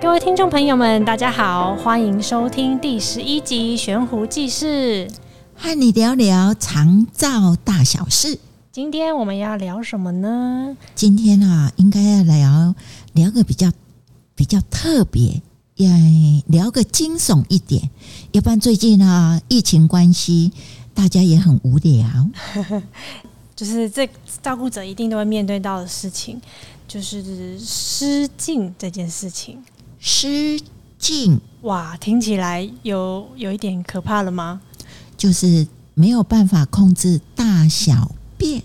各位听众朋友们，大家好，欢迎收听第十一集《悬壶济世》，和你聊聊长照大小事。今天我们要聊什么呢？今天啊，应该要聊聊个比较比较特别，要聊个惊悚一点。要不然最近啊，疫情关系，大家也很无聊。就是这照顾者一定都会面对到的事情，就是失禁这件事情。失禁，哇，听起来有有一点可怕了吗？就是没有办法控制大小便，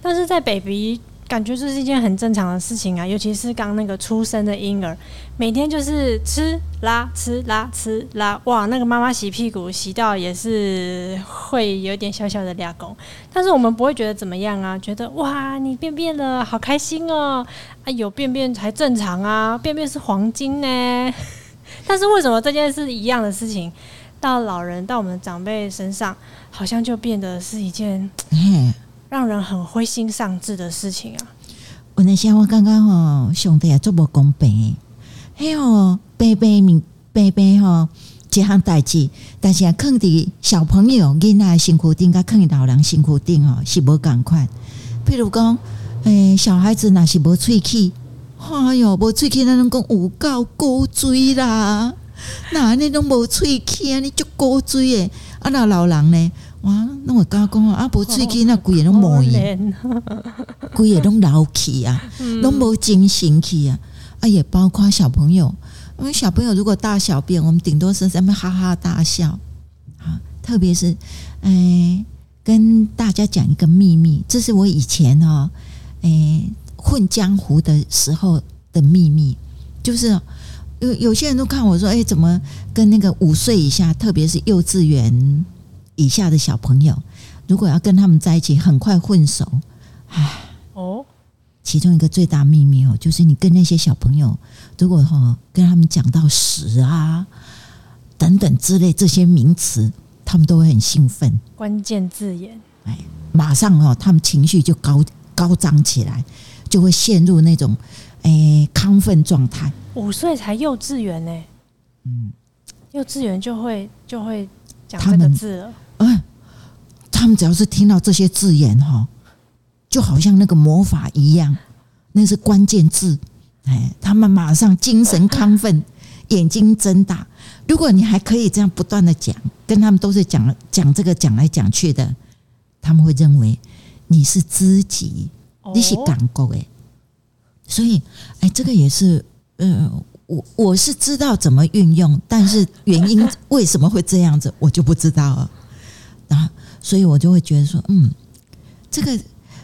但是在 baby 感觉这是一件很正常的事情啊，尤其是刚那个出生的婴儿，每天就是吃拉吃拉吃拉，哇，那个妈妈洗屁股洗到也是会有点小小的俩工，但是我们不会觉得怎么样啊，觉得哇，你便便了，好开心哦，啊，有便便才正常啊，便便是黄金呢。但是为什么这件事一样的事情，到老人到我们长辈身上，好像就变得是一件。让人很灰心丧志的事情啊！我那想我刚刚吼，兄弟也做无公平，哎呦，白白命白白吼，这项代志，但是啊，坑的小朋友囡仔辛苦定，甲坑的老人辛苦顶哦，是无共款。譬如讲，诶，小孩子若是无喙齿，哎呦，无喙齿，咱拢讲有够古锥啦。那你拢无喙齿啊，你就古锥诶。啊，那老人呢？哇，那我刚刚讲啊，无喙齿，那鬼也拢无影，规个拢老气啊，拢无精神气啊。啊，也包括小朋友，因为小朋友如果大小便，我们顶多是在那哈哈大笑啊。特别是，哎、欸，跟大家讲一个秘密，这是我以前哦，哎、欸，混江湖的时候的秘密，就是有有些人都看我说，哎、欸，怎么跟那个五岁以下，特别是幼稚园。以下的小朋友，如果要跟他们在一起，很快混熟。唉，哦，其中一个最大秘密哦，就是你跟那些小朋友，如果哈跟他们讲到屎啊等等之类这些名词，他们都会很兴奋。关键字眼，哎，马上哦，他们情绪就高高涨起来，就会陷入那种哎亢奋状态。五岁才幼稚园呢，嗯，幼稚园就会就会讲这个字了。嗯，他们只要是听到这些字眼哈，就好像那个魔法一样，那是关键字。哎，他们马上精神亢奋，眼睛睁大。如果你还可以这样不断的讲，跟他们都是讲讲这个讲来讲去的，他们会认为你是知己，你是港够哎。所以，哎，这个也是，呃，我我是知道怎么运用，但是原因为什么会这样子，我就不知道了。所以我就会觉得说，嗯，这个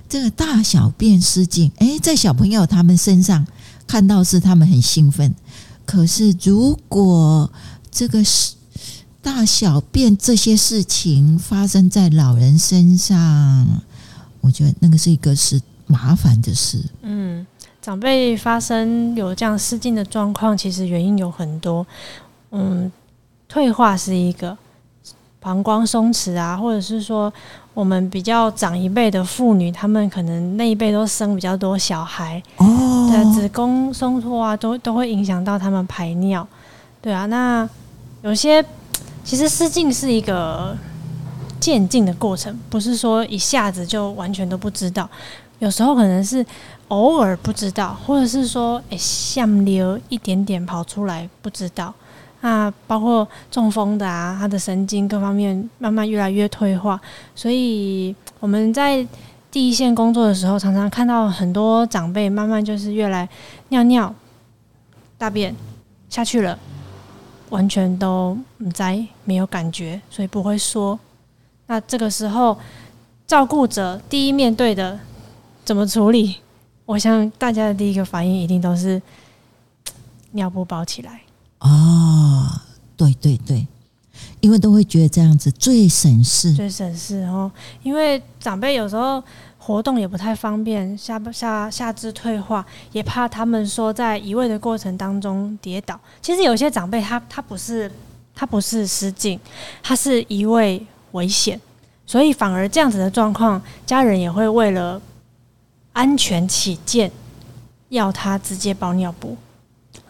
这个大小便失禁，诶，在小朋友他们身上看到是他们很兴奋，可是如果这个是大小便这些事情发生在老人身上，我觉得那个是一个是麻烦的事。嗯，长辈发生有这样失禁的状况，其实原因有很多，嗯，退化是一个。膀胱松弛啊，或者是说我们比较长一辈的妇女，她们可能那一辈都生比较多小孩，哦，对，子宫松脱啊，都都会影响到她们排尿，对啊。那有些其实失禁是一个渐进的过程，不是说一下子就完全都不知道，有时候可能是偶尔不知道，或者是说诶，像流一点点跑出来不知道。那包括中风的啊，他的神经各方面慢慢越来越退化，所以我们在第一线工作的时候，常常看到很多长辈慢慢就是越来尿尿、大便下去了，完全都不在没有感觉，所以不会说。那这个时候，照顾者第一面对的怎么处理？我想大家的第一个反应一定都是 尿布包起来。哦，对对对，因为都会觉得这样子最省事，最省事哦。因为长辈有时候活动也不太方便，下下下肢退化，也怕他们说在移位的过程当中跌倒。其实有些长辈他他不是他不是失禁，他是移位危险，所以反而这样子的状况，家人也会为了安全起见，要他直接包尿布。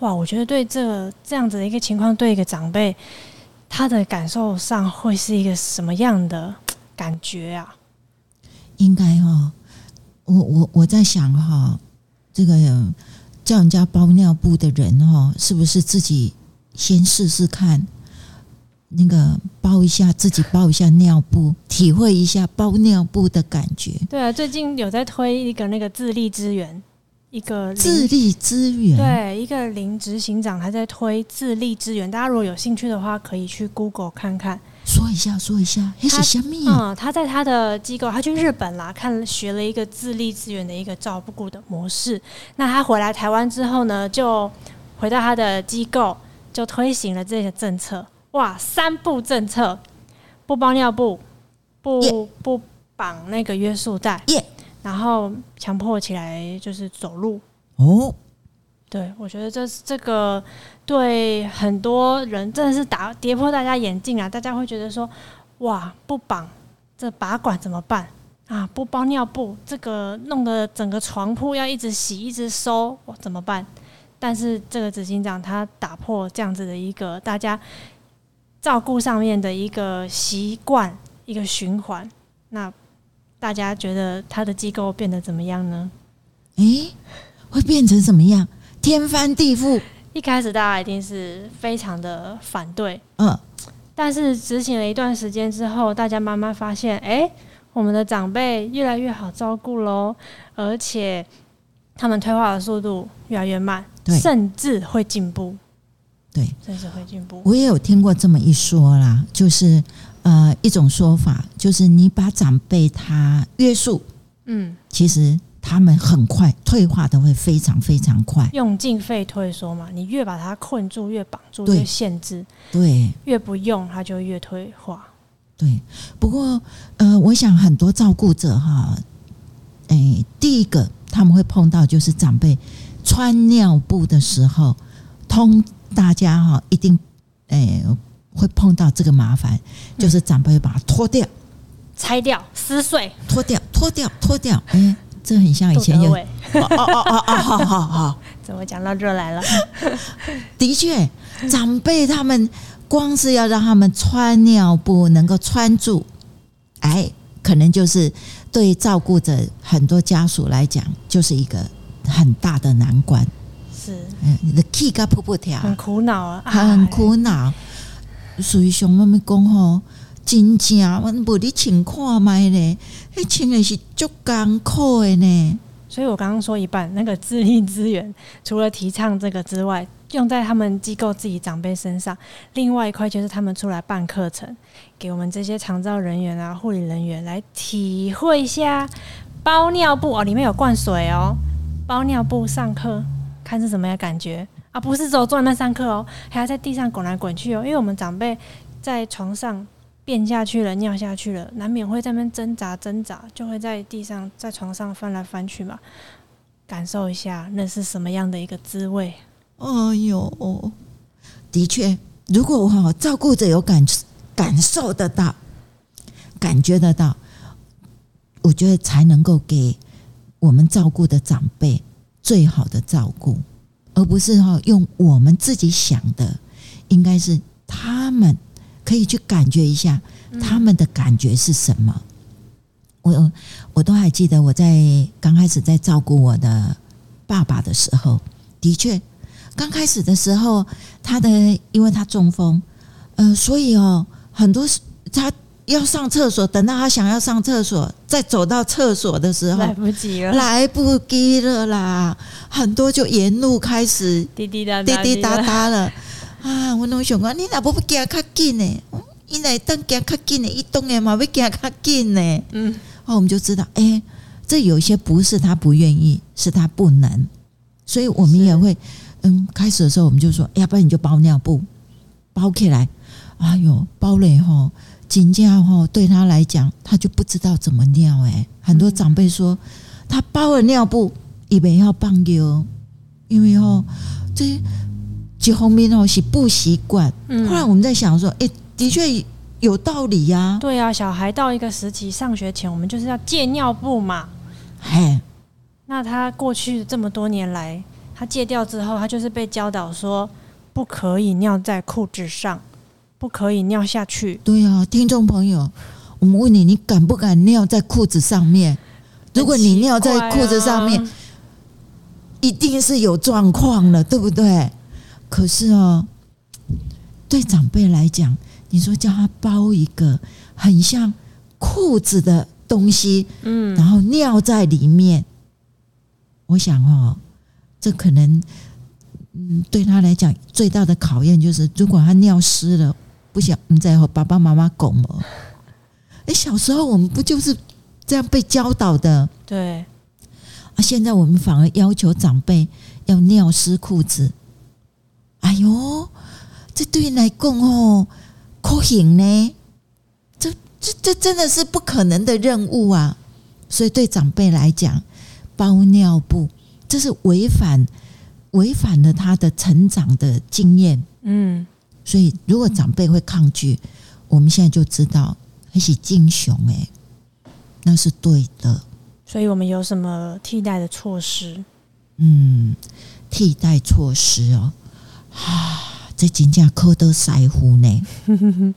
哇，我觉得对这个这样子的一个情况，对一个长辈，他的感受上会是一个什么样的感觉啊？应该哈，我我我在想哈，这个叫人家包尿布的人哈，是不是自己先试试看？那个包一下，自己包一下尿布，体会一下包尿布的感觉。对啊，最近有在推一个那个自立支援，一个自立支援，对，一个林执行长还在推自立支援。大家如果有兴趣的话，可以去 Google 看看。说一下，说一下，他是？嗯，他在他的机构，他去日本啦，看学了一个自立支援的一个照顾的模式。那他回来台湾之后呢，就回到他的机构，就推行了这些政策。哇，三步政策：不包尿布，不、yeah. 不绑那个约束带，yeah. 然后强迫起来就是走路。哦、oh.，对，我觉得这这个对很多人真的是打跌破大家眼镜啊！大家会觉得说，哇，不绑这拔管怎么办啊？不包尿布，这个弄得整个床铺要一直洗一直收，哇，怎么办？但是这个执行长他打破这样子的一个大家。照顾上面的一个习惯，一个循环，那大家觉得他的机构变得怎么样呢？诶，会变成怎么样？天翻地覆。一开始大家一定是非常的反对，嗯，但是执行了一段时间之后，大家慢慢发现，诶，我们的长辈越来越好照顾喽，而且他们退化的速度越来越慢，甚至会进步。对，甚至会进步。我也有听过这么一说啦，就是呃一种说法，就是你把长辈他约束，嗯，其实他们很快退化的会非常非常快，用进废退说嘛，你越把他困住，越绑住，越限制，对，越不用他就越退化。对，不过呃，我想很多照顾者哈，哎，第一个他们会碰到就是长辈穿尿布的时候通。大家哈一定诶、欸、会碰到这个麻烦，就是长辈会把它脱掉、拆掉、撕碎、脱掉、脱掉、脱掉。哎、欸，这很像以前有哦哦哦哦，好好好，怎么讲到这来了？的确，长辈他们光是要让他们穿尿布能够穿住，哎，可能就是对照顾者很多家属来讲，就是一个很大的难关。是，嗯你的气嘎噗噗跳，很苦恼啊，很苦恼。所以像我们讲吼，真正我无你情况买嘞，迄穿的是足艰苦的呢。所以我刚刚说一半，那个自立资源，除了提倡这个之外，用在他们机构自己长辈身上，另外一块就是他们出来办课程，给我们这些长照人员啊、护理人员来体会一下包尿布哦，里面有灌水哦，包尿布上课。看是什么样感觉啊？不是只有坐在那上课哦，还要在地上滚来滚去哦。因为我们长辈在床上便下去了、尿下去了，难免会在那边挣扎挣扎，就会在地上、在床上翻来翻去嘛。感受一下那是什么样的一个滋味？哎呦，的确，如果我好照顾者有感感受得到、感觉得到，我觉得才能够给我们照顾的长辈。最好的照顾，而不是哈用我们自己想的，应该是他们可以去感觉一下他们的感觉是什么。我我都还记得我在刚开始在照顾我的爸爸的时候，的确刚开始的时候，他的因为他中风，呃，所以哦很多他。要上厕所，等到他想要上厕所，再走到厕所的时候，来不及了，来不及了啦！很多就沿路开始滴滴答滴滴答答了啊！我拢想讲，你哪不不行较紧呢？伊来当行较紧呢，伊当然嘛要行较紧呢。嗯，哦，我们就知道，哎、欸，这有些不是他不愿意，是他不能，所以我们也会，嗯，开始的时候我们就说，要不然你就包尿布，包起来。哎呦，包了以后。紧张哈，对他来讲，他就不知道怎么尿哎。很多长辈说，他包了尿布，以为要放尿，因为哦，这几方面哦是不习惯。后来我们在想说，哎，的确有道理呀。对啊，小孩到一个时期上学前，我们就是要戒尿布嘛。嘿，那他过去这么多年来，他戒掉之后，他就是被教导说不可以尿在裤子上，不可以尿下去。对啊，听众朋友，我们问你，你敢不敢尿在裤子上面？如果你尿在裤子上面，一定是有状况了，对不对？可是哦，对长辈来讲，你说叫他包一个很像裤子的东西，嗯，然后尿在里面，我想哦，这可能，嗯，对他来讲最大的考验就是，如果他尿湿了，不想你再和爸爸妈妈拱了。哎，小时候我们不就是这样被教导的？对。啊！现在我们反而要求长辈要尿湿裤子。哎呦，这对你来讲哦，可行呢？这这这真的是不可能的任务啊！所以对长辈来讲，包尿布这是违反违反了他的成长的经验。嗯，所以如果长辈会抗拒，我们现在就知道还是敬雄哎，那是对的。所以我们有什么替代的措施？嗯，替代措施哦，啊，这真正可得塞乎呢。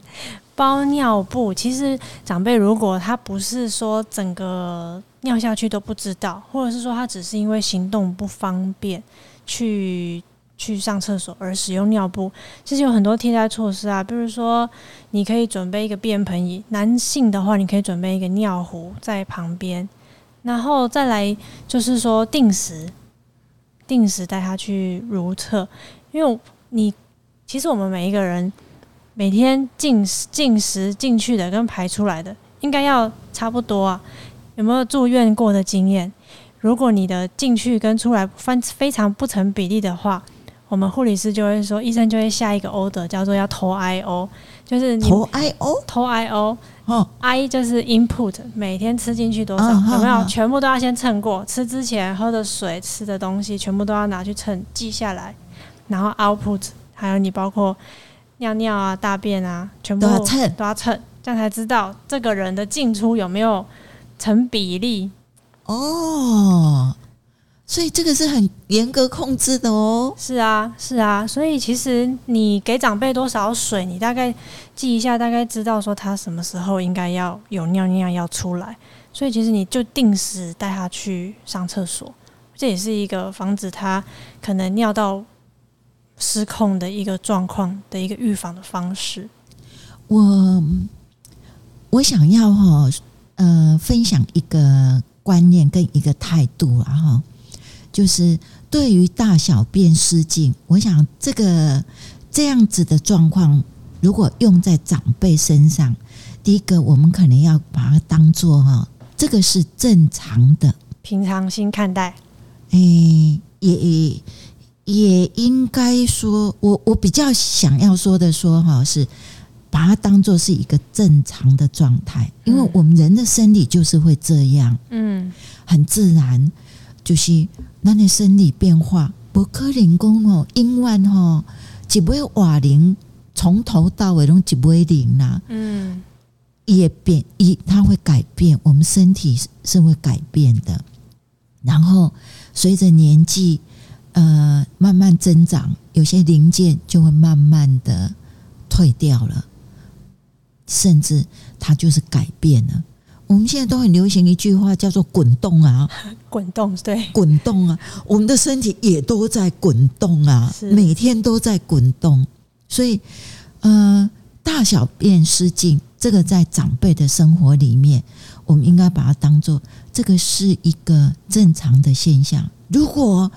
包尿布，其实长辈如果他不是说整个尿下去都不知道，或者是说他只是因为行动不方便去去上厕所而使用尿布，其实有很多替代措施啊。比如说，你可以准备一个便盆椅，男性的话，你可以准备一个尿壶在旁边。然后再来就是说定时，定时带他去如厕，因为你其实我们每一个人每天进进食进去的跟排出来的应该要差不多啊。有没有住院过的经验？如果你的进去跟出来分非常不成比例的话，我们护理师就会说，医生就会下一个 order 叫做要投 IO，就是你投 IO 投 IO。哦，I 就是 input，每天吃进去多少，哦、有没有？哦、全部都要先称过，吃之前喝的水、吃的东西，全部都要拿去称记下来。然后 output，还有你包括尿尿啊、大便啊，全部都要称，都要称，这样才知道这个人的进出有没有成比例。哦。所以这个是很严格控制的哦。是啊，是啊。所以其实你给长辈多少水，你大概记一下，大概知道说他什么时候应该要有尿尿要出来。所以其实你就定时带他去上厕所，这也是一个防止他可能尿到失控的一个状况的一个预防的方式。我我想要哈呃分享一个观念跟一个态度啊哈。就是对于大小便失禁，我想这个这样子的状况，如果用在长辈身上，第一个我们可能要把它当做哈，这个是正常的，平常心看待。诶，也也也应该说，我我比较想要说的说哈，是把它当做是一个正常的状态，因为我们人的生理就是会这样，嗯，很自然，就是。那你生理变化不可能讲哦，永远吼一尾瓦零，从头到尾拢一尾零啦。嗯，也变一，它会改变，我们身体是会改变的。然后随着年纪呃慢慢增长，有些零件就会慢慢的退掉了，甚至它就是改变了。我们现在都很流行一句话，叫做“ 滚动”啊，滚动对，滚动啊，我们的身体也都在滚动啊，每天都在滚动。所以，呃，大小便失禁，这个在长辈的生活里面，我们应该把它当做这个是一个正常的现象。如果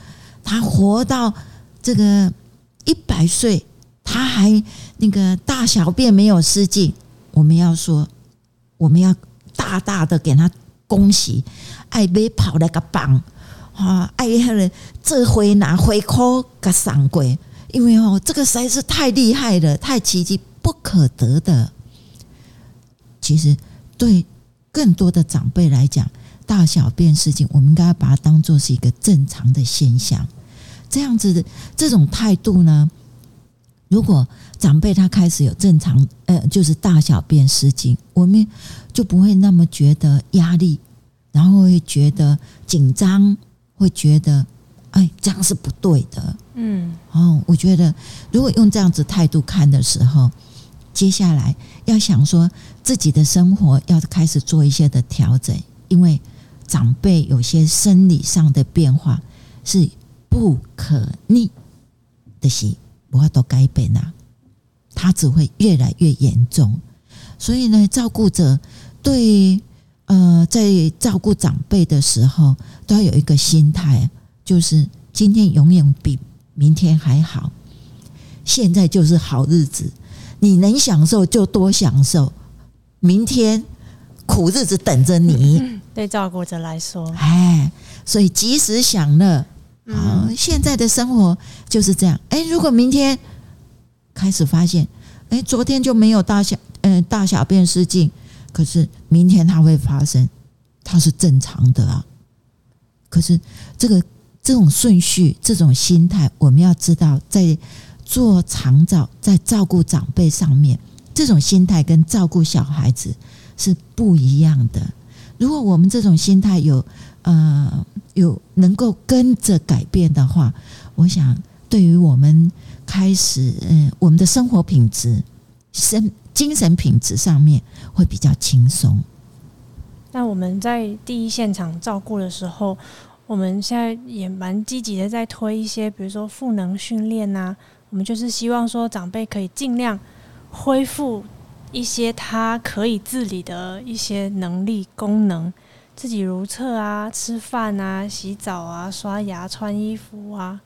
他活到这个一百岁，他还那个大小便没有失禁，我们要说，我们要。大大的给他恭喜，爱被跑了个棒，哈，爱他这回拿回扣个赏鬼，因为哦，这个实在是太厉害了，太奇迹不可得的。其实对更多的长辈来讲，大小便事情，我们应该把它当做是一个正常的现象。这样子的这种态度呢，如果长辈他开始有正常，呃，就是大小便失禁，我们就不会那么觉得压力，然后会觉得紧张，会觉得哎，这样是不对的。嗯，哦，我觉得如果用这样子态度看的时候，接下来要想说自己的生活要开始做一些的调整，因为长辈有些生理上的变化是不可逆的，是我要都改变呐，他只会越来越严重。所以呢，照顾者对呃，在照顾长辈的时候，都要有一个心态。就是今天永远比明天还好，现在就是好日子，你能享受就多享受，明天苦日子等着你。对照顾者来说，哎，所以及时享乐。好，现在的生活就是这样。哎，如果明天开始发现，哎，昨天就没有大小，嗯，大小便失禁，可是明天它会发生，它是正常的啊。可是这个。这种顺序，这种心态，我们要知道，在做长照、在照顾长辈上面，这种心态跟照顾小孩子是不一样的。如果我们这种心态有呃有能够跟着改变的话，我想对于我们开始嗯、我们的生活品质、身精神品质上面会比较轻松。那我们在第一现场照顾的时候。我们现在也蛮积极的，在推一些，比如说赋能训练呐。我们就是希望说，长辈可以尽量恢复一些他可以自理的一些能力功能，自己如厕啊、吃饭啊、洗澡啊、刷牙、穿衣服啊。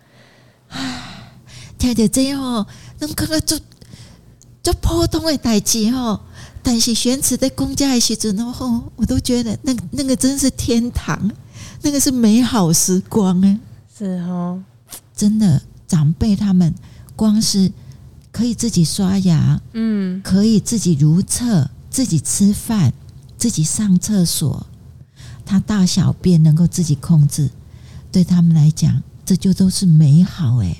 唉，听着这样，那刚刚就就普通的代志哦，但是玄慈在公家的时阵吼，我都觉得那那个真是天堂。那个是美好时光哎，是哦，真的，长辈他们光是可以自己刷牙，嗯，可以自己如厕，自己吃饭，自己上厕所，他大小便能够自己控制，对他们来讲，这就都是美好哎，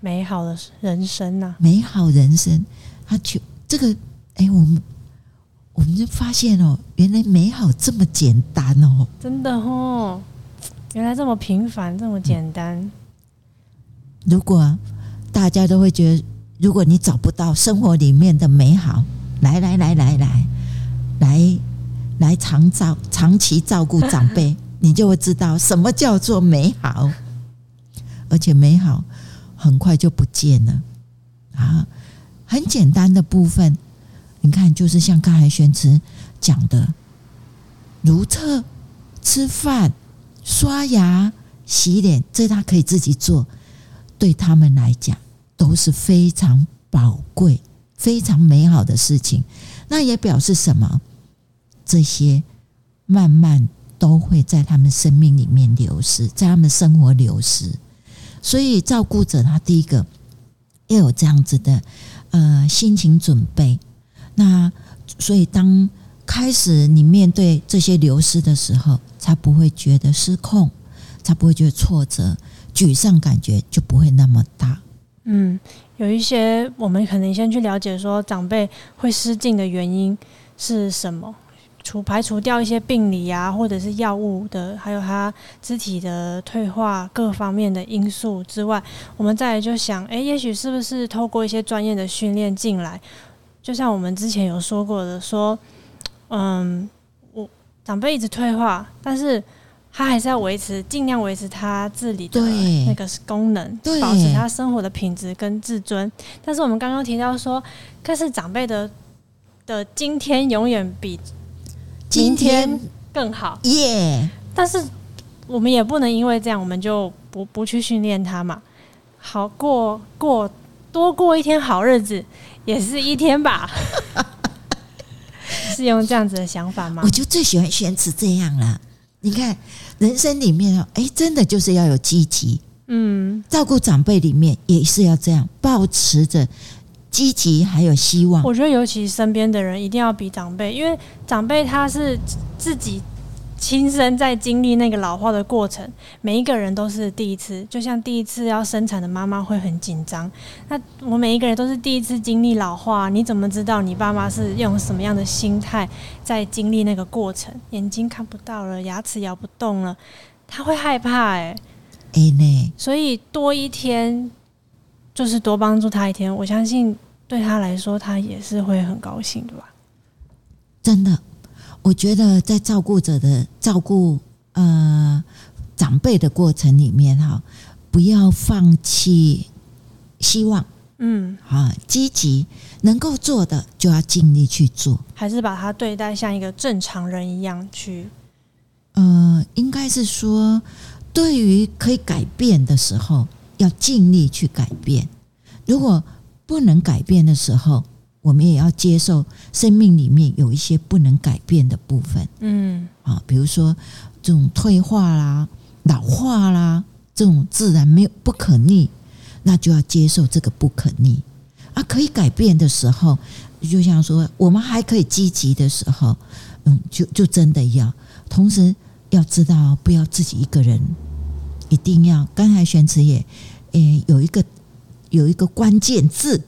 美好的人生呐，美好人生，他就这个哎，我们我们就发现哦，原来美好这么简单哦，真的哦。原来这么平凡，这么简单。如果大家都会觉得，如果你找不到生活里面的美好，来来来来来来来长照长期照顾长辈，你就会知道什么叫做美好，而且美好很快就不见了啊！很简单的部分，你看，就是像刚才玄慈讲的，如厕、吃饭。刷牙、洗脸，这他可以自己做，对他们来讲都是非常宝贵、非常美好的事情。那也表示什么？这些慢慢都会在他们生命里面流失，在他们生活流失。所以，照顾者他第一个要有这样子的呃心情准备。那所以，当开始你面对这些流失的时候，才不会觉得失控，才不会觉得挫折、沮丧，感觉就不会那么大。嗯，有一些我们可能先去了解说，长辈会失禁的原因是什么？除排除掉一些病理啊，或者是药物的，还有他肢体的退化各方面的因素之外，我们再来就想，诶，也许是不是透过一些专业的训练进来？就像我们之前有说过的，说，嗯。我长辈一直退化，但是他还是要维持，尽量维持他自理的那个功能，保持他生活的品质跟自尊。但是我们刚刚提到说，可是长辈的的今天永远比今天更好耶。但是我们也不能因为这样，我们就不不去训练他嘛。好过过多过一天好日子，也是一天吧。是用这样子的想法吗？我就最喜欢玄慈这样了。你看，人生里面啊，哎，真的就是要有积极。嗯，照顾长辈里面也是要这样，保持着积极还有希望。我觉得，尤其身边的人一定要比长辈，因为长辈他是自己。亲身在经历那个老化的过程，每一个人都是第一次，就像第一次要生产的妈妈会很紧张。那我每一个人都是第一次经历老化，你怎么知道你爸妈是用什么样的心态在经历那个过程？眼睛看不到了，牙齿咬不动了，他会害怕哎、欸。哎呢，所以多一天就是多帮助他一天，我相信对他来说，他也是会很高兴的吧。真的，我觉得在照顾者的照顾呃长辈的过程里面哈，不要放弃希望。嗯，啊，积极能够做的就要尽力去做，还是把他对待像一个正常人一样去。呃，应该是说，对于可以改变的时候，要尽力去改变；如果不能改变的时候，我们也要接受生命里面有一些不能改变的部分。嗯，啊，比如说这种退化啦、老化啦，这种自然没有不可逆。那就要接受这个不可逆啊，可以改变的时候，就像说我们还可以积极的时候，嗯，就就真的要，同时要知道不要自己一个人，一定要。刚才玄慈也，诶，有一个有一个关键字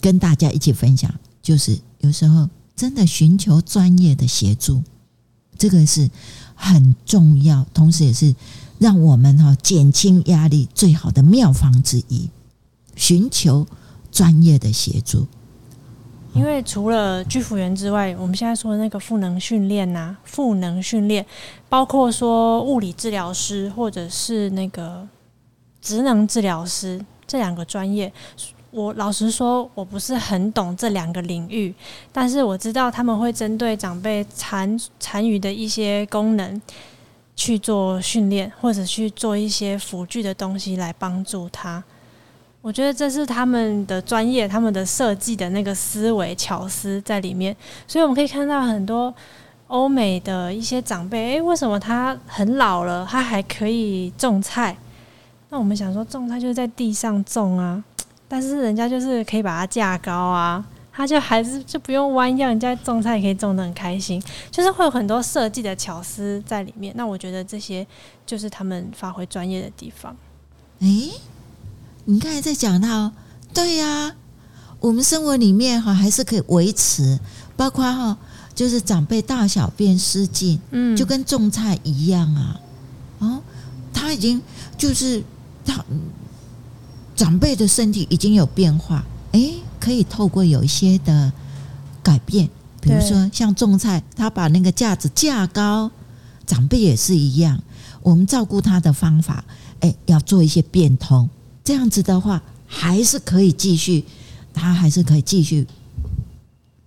跟大家一起分享，就是有时候真的寻求专业的协助，这个是很重要，同时也是。让我们哈减轻压力最好的妙方之一，寻求专业的协助。因为除了居服员之外，我们现在说的那个赋能训练呐，赋能训练包括说物理治疗师或者是那个职能治疗师这两个专业。我老实说，我不是很懂这两个领域，但是我知道他们会针对长辈残残余的一些功能。去做训练，或者去做一些辅具的东西来帮助他。我觉得这是他们的专业，他们的设计的那个思维巧思在里面。所以我们可以看到很多欧美的一些长辈，诶，为什么他很老了，他还可以种菜？那我们想说，种菜就是在地上种啊，但是人家就是可以把它架高啊。他就还是就不用弯腰，人家种菜也可以种的很开心，就是会有很多设计的巧思在里面。那我觉得这些就是他们发挥专业的地方。诶、欸，你刚才在讲到，对呀、啊，我们生活里面哈还是可以维持，包括哈就是长辈大小便失禁，嗯，就跟种菜一样啊。哦，他已经就是他长辈的身体已经有变化，诶、欸。可以透过有一些的改变，比如说像种菜，他把那个架子架高，长辈也是一样。我们照顾他的方法，哎，要做一些变通，这样子的话，还是可以继续，他还是可以继续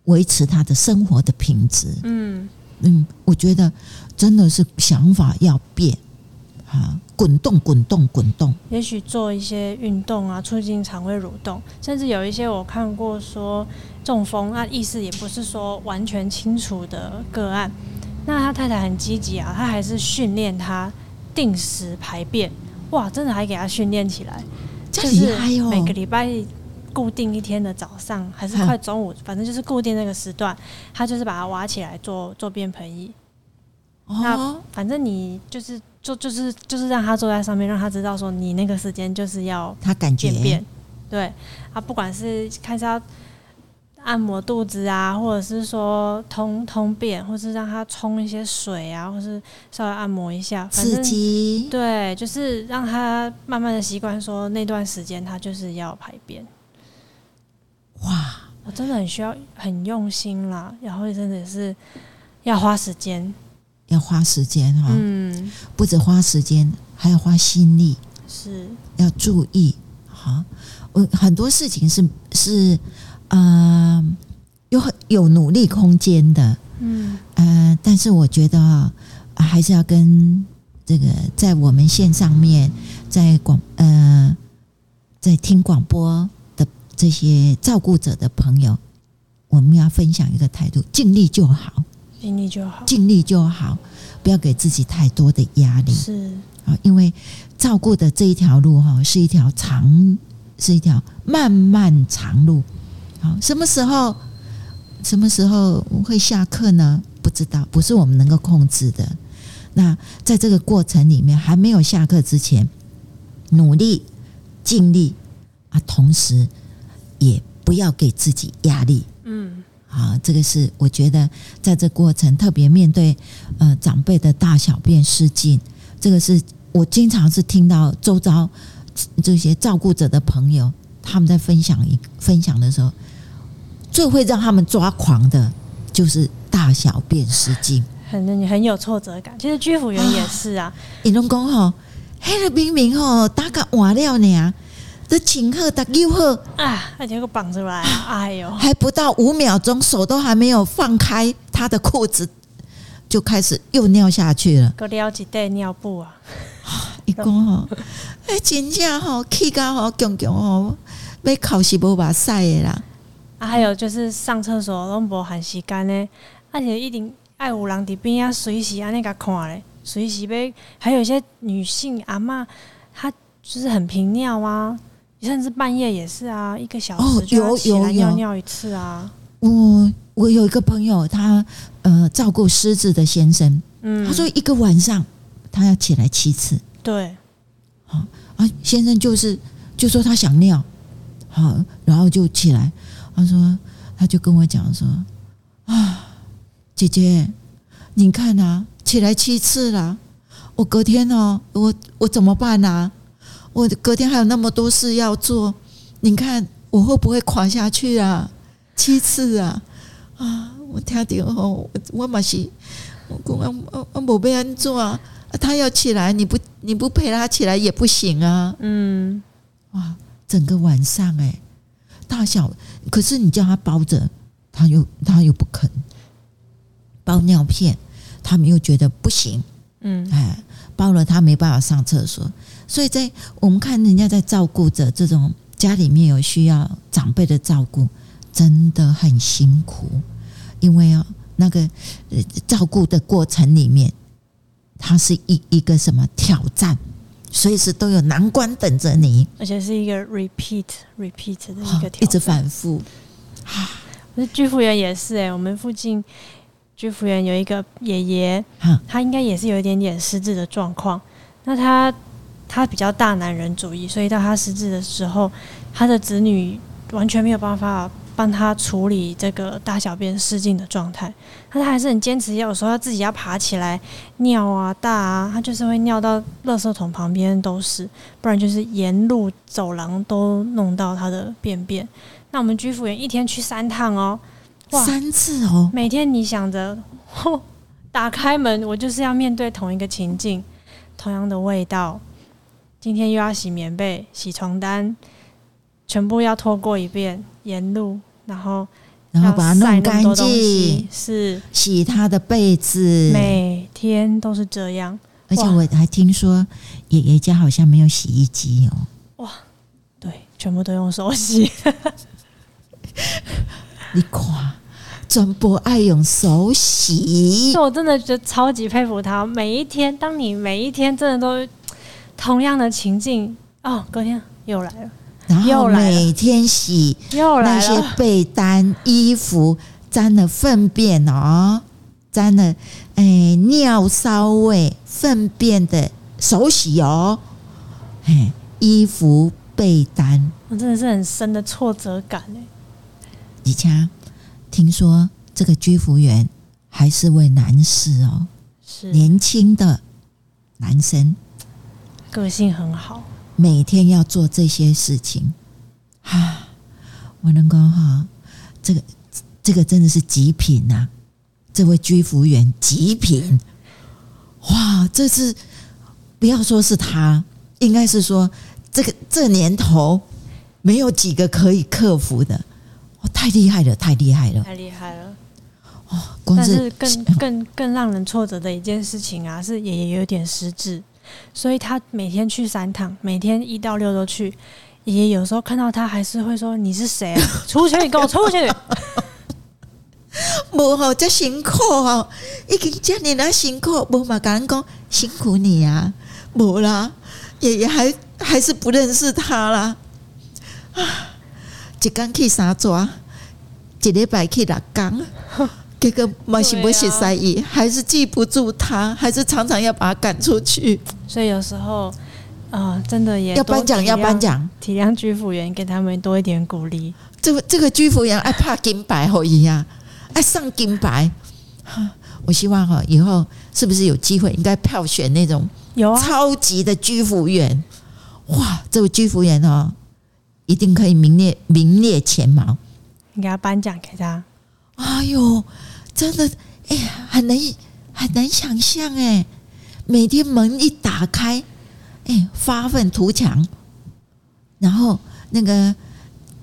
维持他的生活的品质。嗯嗯，我觉得真的是想法要变。啊，滚动，滚动，滚动。也许做一些运动啊，促进肠胃蠕动，甚至有一些我看过说中风，那意思也不是说完全清楚的个案。那他太太很积极啊，他还是训练他定时排便，哇，真的还给他训练起来，就是每个礼拜固定一天的早上，还是快中午，反正就是固定那个时段，他就是把它挖起来做做便盆椅。那反正你就是。就就是就是让他坐在上面，让他知道说你那个时间就是要他感觉便便，对啊，不管是开始要按摩肚子啊，或者是说通通便，或是让他冲一些水啊，或是稍微按摩一下，反正刺激，对，就是让他慢慢的习惯说那段时间他就是要排便。哇，我真的很需要很用心啦，然后真的是要花时间。要花时间哈，嗯，不止花时间，还要花心力，是要注意哈。我很多事情是是呃有很有努力空间的，嗯呃，但是我觉得啊，还是要跟这个在我们线上面在广呃在听广播的这些照顾者的朋友，我们要分享一个态度，尽力就好。尽力就好，尽力就好，不要给自己太多的压力。是啊，因为照顾的这一条路哈，是一条长，是一条漫漫长路。好，什么时候，什么时候会下课呢？不知道，不是我们能够控制的。那在这个过程里面，还没有下课之前，努力尽力啊，同时也不要给自己压力。嗯。啊，这个是我觉得在这过程特别面对呃长辈的大小便失禁，这个是我经常是听到周遭这些照顾者的朋友他们在分享一分享的时候，最会让他们抓狂的就是大小便失禁，很很有挫折感。其实居服员也是啊，尹龙公吼，黑了明明吼，大概完了呢，这请客的又喝啊，而且给绑出来，哎呦，还不到五秒钟，手都还没有放开他的裤子，就开始又尿下去了，给撩几袋尿布啊。一讲吼，哎，真正吼，气到吼，强强吼，要考试无把赛的啦。啊，还有就是上厕所拢无限时间呢，而且一定爱有人伫边啊，随时安尼甲看咧，随时要。还有一些女性阿嬷，她就是很频尿啊，甚至半夜也是啊，一个小时就要起来尿尿一次啊。我我有一个朋友，他呃照顾狮子的先生，嗯，他说一个晚上。他要起来七次，对，好啊，先生就是就说他想尿，好，然后就起来，他说他就跟我讲说啊，姐姐，你看啊，起来七次了，我隔天哦，我我怎么办啊？我隔天还有那么多事要做，你看我会不会垮下去啊？七次啊啊！我听到后，我嘛是，我讲我我我没被安做啊。他要起来，你不你不陪他起来也不行啊。嗯，哇，整个晚上哎，大小，可是你叫他包着，他又他又不肯包尿片，他们又觉得不行。嗯，哎，包了他没办法上厕所，所以在我们看人家在照顾着这种家里面有需要长辈的照顾，真的很辛苦，因为哦，那个照顾的过程里面。它是一一个什么挑战，随时都有难关等着你，而且是一个 repeat repeat 的一个挑战，一直反复。啊，那居服员也是哎、欸，我们附近居服员有一个爷爷，他应该也是有一点点失智的状况。那他他比较大男人主义，所以到他失智的时候，他的子女完全没有办法。帮他处理这个大小便失禁的状态，但他还是很坚持，有时候他自己要爬起来尿啊大啊，他就是会尿到垃圾桶旁边都是，不然就是沿路走廊都弄到他的便便。那我们居服员一天去三趟哦，哇，三次哦，每天你想着，打开门我就是要面对同一个情境，同样的味道，今天又要洗棉被、洗床单。全部要拖过一遍，沿路，然后然后把它弄干净，是洗他的被子，每天都是这样。而且我还听说爷爷家好像没有洗衣机哦。哇，对，全部都用手洗。你夸，真不爱用手洗，我真的觉得超级佩服他。每一天，当你每一天真的都同样的情境，哦，隔天又来了。然后每天洗那些被单、衣服沾了粪便哦，沾了哎尿骚味、粪便的手洗哦，哎衣服被单，我真的是很深的挫折感哎。以前听说这个居服员还是位男士哦，是年轻的男生，个性很好。每天要做这些事情，哈，我能够哈，这个这个真的是极品呐！这位居服员极品，哇，这是不要说是他，应该是说这个这年头没有几个可以克服的，哦，太厉害了，太厉害了，太厉害了！哦，光是但是更更更让人挫折的一件事情啊，是爷爷有点失智。所以他每天去三趟，每天一到六都去。爷爷有时候看到他，还是会说：“你是谁啊？出去，你给我出去！” 无好，这辛苦哦，已经叫你那辛苦，无嘛敢讲辛苦你啊，无啦，爷爷还还是不认识他啦。啊，一天去三抓，一礼拜去六工。这个马西莫西塞伊还是记不住他，还是常常要把他赶出去。所以有时候啊、呃，真的也要颁奖，要颁奖，体谅居服员，给他们多一点鼓励。这个这个居服员爱怕金牌好一样，爱上金牌。我希望哈以后是不是有机会，应该票选那种有啊，超级的居服员，哇，这位居服员哦，一定可以名列名列前茅。你给他颁奖给他。哎呦，真的，哎呀，很难很难想象哎，每天门一打开，哎，发愤图强，然后那个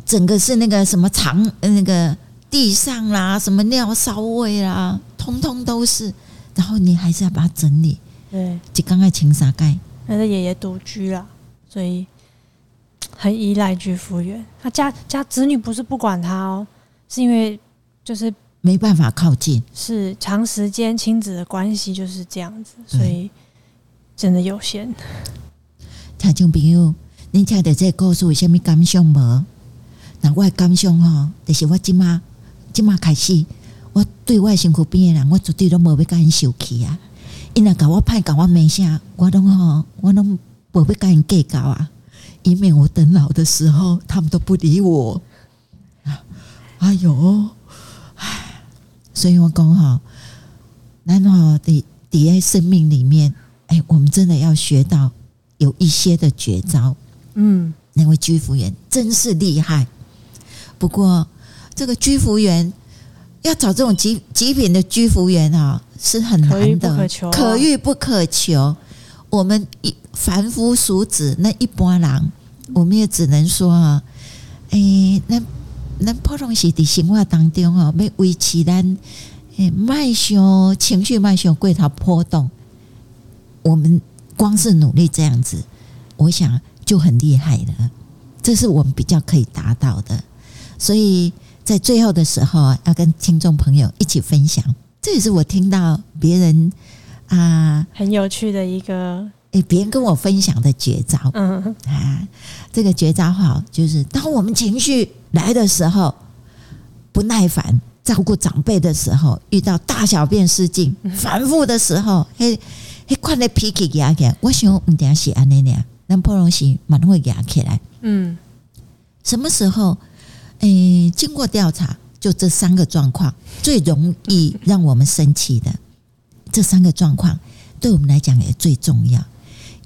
整个是那个什么长那个地上啦，什么尿骚味啦，通通都是，然后你还是要把它整理。对，就刚刚清沙盖，他的爷爷独居了，所以很依赖居服员。他家家子女不是不管他哦，是因为就是没办法靠近，是长时间亲子的关系就是这样子，所以真的有限。听众朋友，你听到这个故事有什么感想无？那我的感想哈，就是我今嘛今嘛开始，我对外身躯边的人，我绝对都无要跟人生气啊。因为搞我派搞我没下，我拢吼，我都不会跟人计较啊，以免我等老的时候他们都不理我。哎呦，唉，所以我讲哈，然后的在生命里面，哎，我们真的要学到有一些的绝招。嗯，那位居服员真是厉害。不过这个居服员要找这种极极品的居服员啊。是很难的，可遇不可求，可遇不可求。我们一凡夫俗子，那一般人，我们也只能说啊，哎、欸，那那普通是在生活当中哦，要维持咱诶，迈上情绪迈上过头波动。我们光是努力这样子，我想就很厉害了。这是我们比较可以达到的。所以在最后的时候，要跟听众朋友一起分享。这也是我听到别人啊很有趣的一个诶，别人跟我分享的绝招。嗯啊，这个绝招哈，就是当我们情绪来的时候，不耐烦照顾长辈的时候，遇到大小便失禁反复的时候，嘿，嘿，快点脾气压起来。我想唔定是安尼呢，那不容易蛮会压起来。嗯，什么时候？诶，经过调查。就这三个状况最容易让我们生气的，这三个状况对我们来讲也最重要。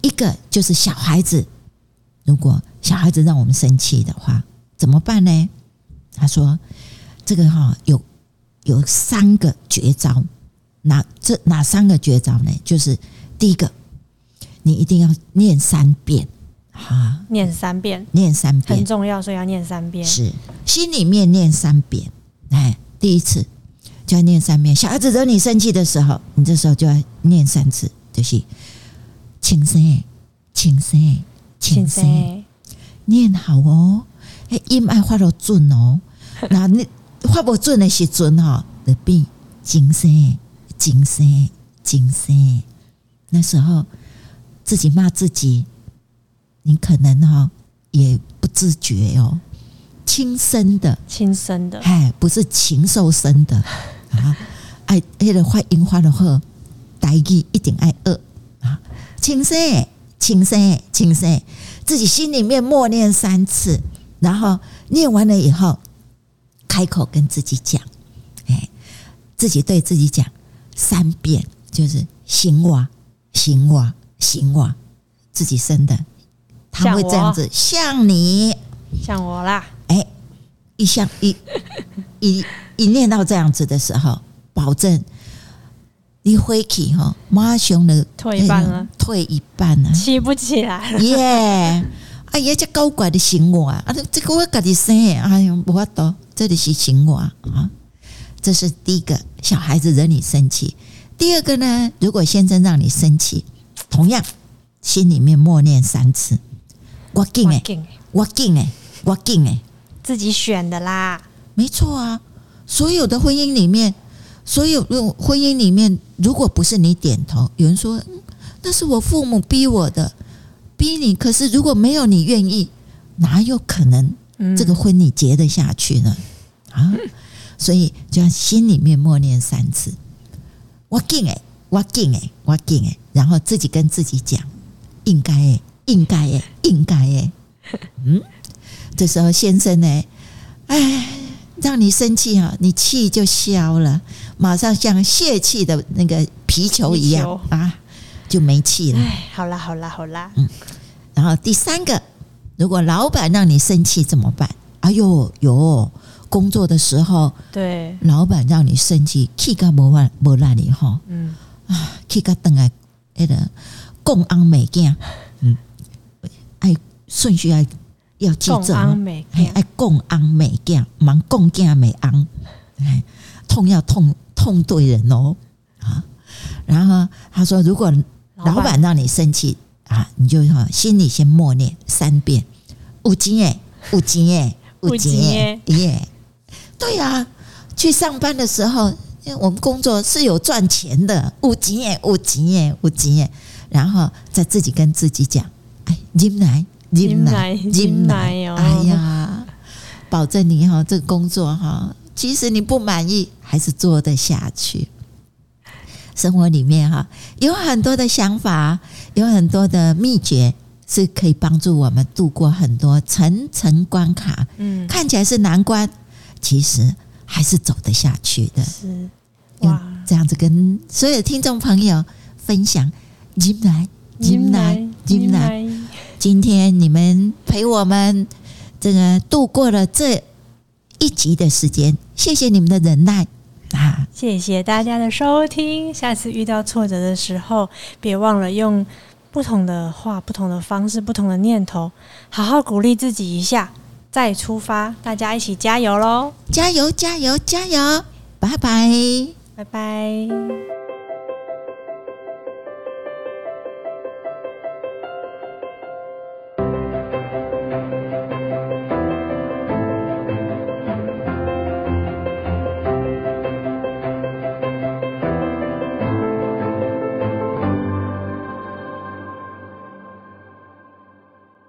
一个就是小孩子，如果小孩子让我们生气的话，怎么办呢？他说：“这个哈有有三个绝招，哪这哪三个绝招呢？就是第一个，你一定要念三遍。”啊，念三遍，念三遍很重要，所以要念三遍。是心里面念三遍。哎，第一次就要念三遍。小孩子惹你生气的时候，你这时候就要念三次，就是轻声、轻声、轻声，念好哦。哎，音爱发到准哦。那你发不准的时阵哈，得变精神、精神、精神。那时候自己骂自己，你可能哈也不自觉哦。轻声的，轻声的，哎，不是禽兽生的啊！爱那个发音发的好，台语一定爱恶啊！轻声，轻声，轻声，自己心里面默念三次，然后念完了以后，开口跟自己讲，哎，自己对自己讲三遍，就是行哇，行哇，行哇，自己生的，他会这样子，像你，像我啦。哎，一像一一一念到这样子的时候，保证你回去哈，马上的退一半了，退一半了，起不起来了。耶！哎呀，这高怪的行为啊！这个我自己生，哎呀，无法度，这里是行为啊。这是第一个，小孩子惹你生气。第二个呢，如果先生让你生气，同样心里面默念三次：我敬哎，我敬哎，我敬哎。自己选的啦，没错啊。所有的婚姻里面，所有婚姻里面，如果不是你点头，有人说那是我父母逼我的，逼你。可是如果没有你愿意，哪有可能这个婚你结得下去呢？啊，所以就要心里面默念三次：我敬哎，我敬哎，我敬哎，然后自己跟自己讲：应该哎，应该哎，应该哎，嗯。这时候先生呢，哎，让你生气啊，你气就消了，马上像泄气的那个皮球一样啊，就没气了。哎，好啦好啦好啦，嗯。然后第三个，如果老板让你生气怎么办？哎呦哟，工作的时候，对，老板让你生气，气个没完没烂的哈，嗯。啊，气个等来那个共安美镜，嗯，哎，顺序要要记着，共安美镜，哎，共安美镜，忙共镜美安，哎，痛要痛痛对人哦，啊，然后他说，如果老板。让你生气啊，你就哈心里先默念三遍，五斤耶，五斤耶。五斤耶，耶对呀、啊，去上班的时候，因为我们工作是有赚钱的，五斤耶，五斤耶，五斤耶，然后再自己跟自己讲，哎，进来，进来，进来哦，哎呀，保证你哈，这个工作哈，即使你不满意，还是做得下去。生活里面哈，有很多的想法，有很多的秘诀。是可以帮助我们度过很多层层关卡，嗯，看起来是难关，其实还是走得下去的。是哇，这样子跟所有听众朋友分享，进来，进来，进来。今天你们陪我们这个度过了这一集的时间，谢谢你们的忍耐啊！谢谢大家的收听，下次遇到挫折的时候，别忘了用。不同的话，不同的方式，不同的念头，好好鼓励自己一下，再出发，大家一起加油喽！加油，加油，加油！拜拜，拜拜。